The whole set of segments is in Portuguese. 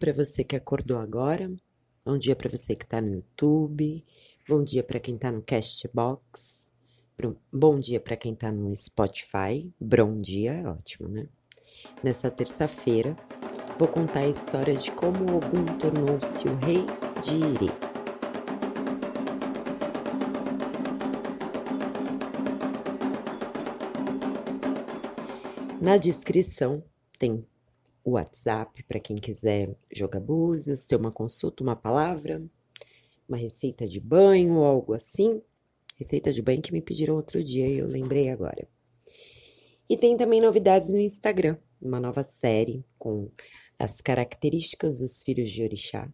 para você que acordou agora. Bom dia para você que está no YouTube. Bom dia para quem está no Castbox. Bom dia para quem está no Spotify. Bom dia é ótimo, né? Nessa terça-feira, vou contar a história de como Ogum tornou-se o rei de Ire. Na descrição tem o WhatsApp para quem quiser jogar búzios, ter uma consulta, uma palavra, uma receita de banho ou algo assim. Receita de banho que me pediram outro dia e eu lembrei agora. E tem também novidades no Instagram, uma nova série com as características dos filhos de Orixá,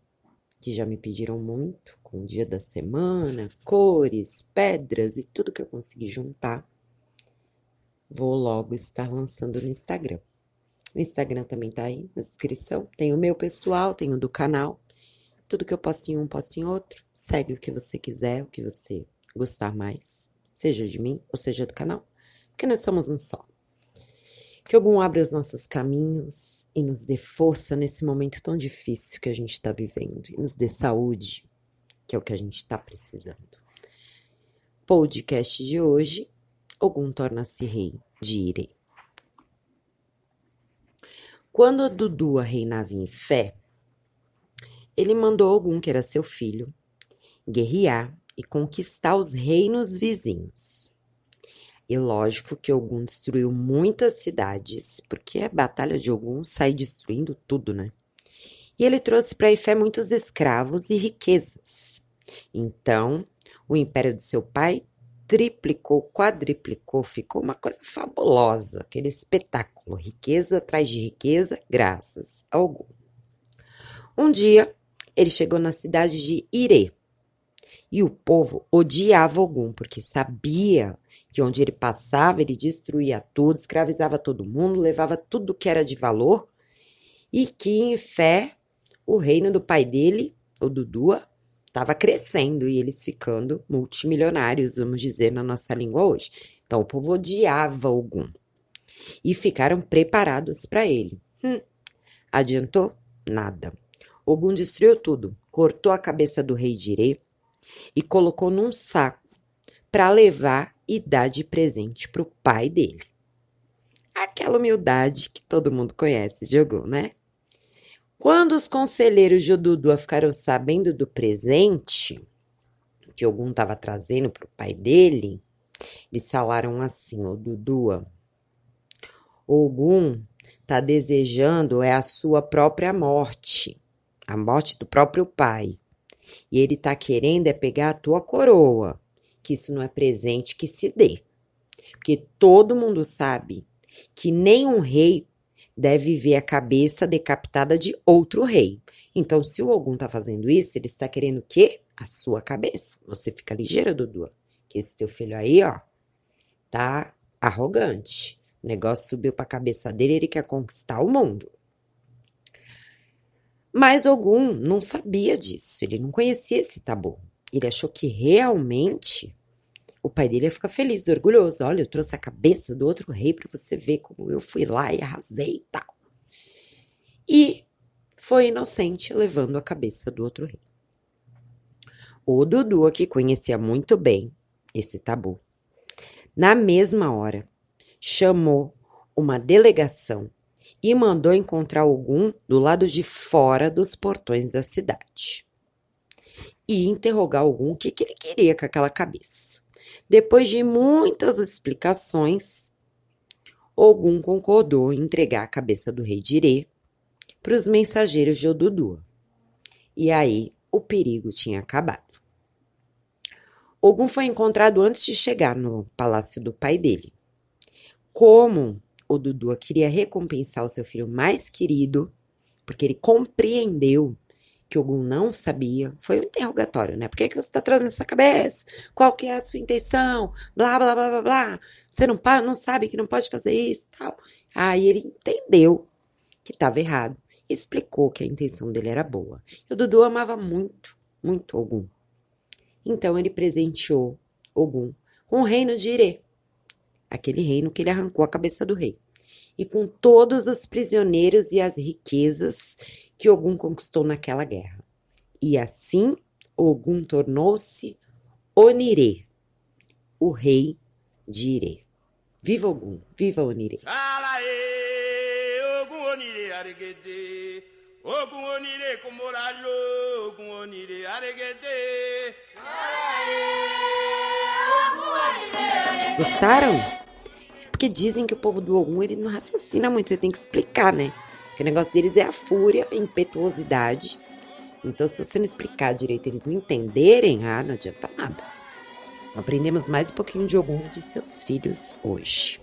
que já me pediram muito, com o dia da semana, cores, pedras e tudo que eu consegui juntar. Vou logo estar lançando no Instagram. O Instagram também tá aí na descrição. Tem o meu pessoal, tem o do canal. Tudo que eu posto em um, posto em outro. Segue o que você quiser, o que você gostar mais. Seja de mim ou seja do canal. Porque nós somos um só. Que algum abra os nossos caminhos e nos dê força nesse momento tão difícil que a gente está vivendo. E nos dê saúde, que é o que a gente está precisando. Podcast de hoje: Ogum torna-se rei de Irei. Quando a Dudu reinava em fé, ele mandou algum que era seu filho guerrear e conquistar os reinos vizinhos. E lógico que Ogum destruiu muitas cidades, porque a batalha de Ogum sai destruindo tudo, né? E ele trouxe para Ifé muitos escravos e riquezas. Então, o império de seu pai triplicou, quadriplicou, ficou uma coisa fabulosa, aquele espetáculo, riqueza atrás de riqueza, graças a Ogum. Um dia, ele chegou na cidade de Ire, e o povo odiava Ogum, porque sabia que onde ele passava, ele destruía tudo, escravizava todo mundo, levava tudo que era de valor, e que em fé, o reino do pai dele, o Dudua, estava crescendo e eles ficando multimilionários, vamos dizer na nossa língua hoje. Então o povo odiava Ogum e ficaram preparados para ele. Hum, adiantou? Nada. Ogum destruiu tudo, cortou a cabeça do rei Dirê e colocou num saco para levar e dar de presente para o pai dele. Aquela humildade que todo mundo conhece de Ogum, né? Quando os conselheiros de Odudua ficaram sabendo do presente que algum estava trazendo para o pai dele, eles falaram assim: Ô Dudua, Ogum está desejando é a sua própria morte, a morte do próprio pai. E ele está querendo é pegar a tua coroa, que isso não é presente que se dê. Porque todo mundo sabe que nenhum rei deve ver a cabeça decapitada de outro rei. Então, se o Ogum tá fazendo isso, ele está querendo o quê? A sua cabeça. Você fica ligeira, Dudu. Que esse teu filho aí, ó, tá arrogante. O negócio subiu pra cabeça dele, ele quer conquistar o mundo. Mas Ogum não sabia disso, ele não conhecia esse tabu. Ele achou que realmente o pai dele ia ficar feliz, orgulhoso. Olha, eu trouxe a cabeça do outro rei para você ver como eu fui lá e arrasei e tal. E foi inocente levando a cabeça do outro rei. O Dudu, que conhecia muito bem esse tabu, na mesma hora chamou uma delegação e mandou encontrar algum do lado de fora dos portões da cidade e interrogar algum o que, que ele queria com aquela cabeça. Depois de muitas explicações, Ogum concordou em entregar a cabeça do rei Dirê para os mensageiros de Odudu. E aí o perigo tinha acabado. Ogum foi encontrado antes de chegar no palácio do pai dele. Como Odudu queria recompensar o seu filho mais querido, porque ele compreendeu que Ogum não sabia, foi um interrogatório, né? Por que, que você está trazendo essa cabeça? Qual que é a sua intenção? Blá, blá, blá, blá, blá. Você não, não sabe que não pode fazer isso tal. Aí ele entendeu que estava errado explicou que a intenção dele era boa. E o Dudu amava muito, muito Ogum. Então ele presenteou Ogum com o reino de Irê, aquele reino que ele arrancou a cabeça do rei. E com todos os prisioneiros e as riquezas que Ogum conquistou naquela guerra. E assim Ogum tornou-se Onirê, o rei de Irê. Viva Ogum, viva Onirê. Ogum Onirê Ogum Onirê Gostaram? Porque dizem que o povo do Ogum ele não raciocina muito, você tem que explicar, né? Que o negócio deles é a fúria, a impetuosidade. Então, se você não explicar direito, eles não entenderem, ah, não adianta nada. Aprendemos mais um pouquinho de Ogum de seus filhos hoje.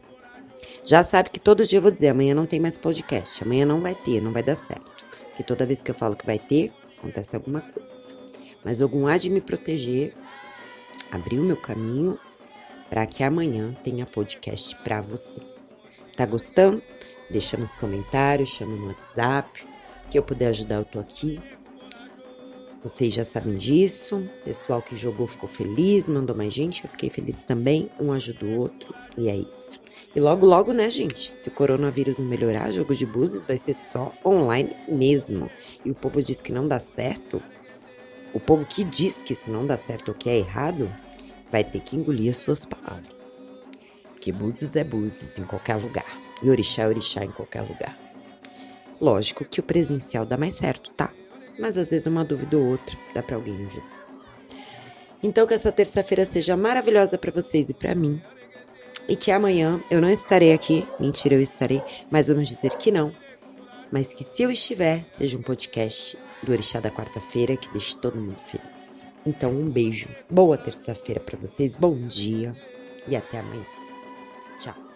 Já sabe que todo dia eu vou dizer, amanhã não tem mais podcast, amanhã não vai ter, não vai dar certo. Porque toda vez que eu falo que vai ter, acontece alguma coisa. Mas Ogum há de me proteger, abrir o meu caminho para que amanhã tenha podcast para vocês. Tá gostando? Deixa nos comentários, chama no WhatsApp, que eu puder ajudar, eu tô aqui. Vocês já sabem disso. Pessoal que jogou ficou feliz, mandou mais gente, eu fiquei feliz também. Um ajuda o outro e é isso. E logo, logo, né, gente? Se o coronavírus não melhorar, jogo de búzios vai ser só online mesmo. E o povo diz que não dá certo. O povo que diz que isso não dá certo ou que é errado, vai ter que engolir suas palavras. Que Búzios é Búzios em qualquer lugar. E orixá é orixá em qualquer lugar. Lógico que o presencial dá mais certo, tá? Mas às vezes uma dúvida ou outra dá para alguém ajudar. Então que essa terça-feira seja maravilhosa para vocês e para mim. E que amanhã eu não estarei aqui. Mentira, eu estarei, mas vamos dizer que não. Mas que se eu estiver, seja um podcast do Orixá da quarta-feira que deixe todo mundo feliz. Então, um beijo, boa terça-feira para vocês, bom dia e até amanhã. Tchau.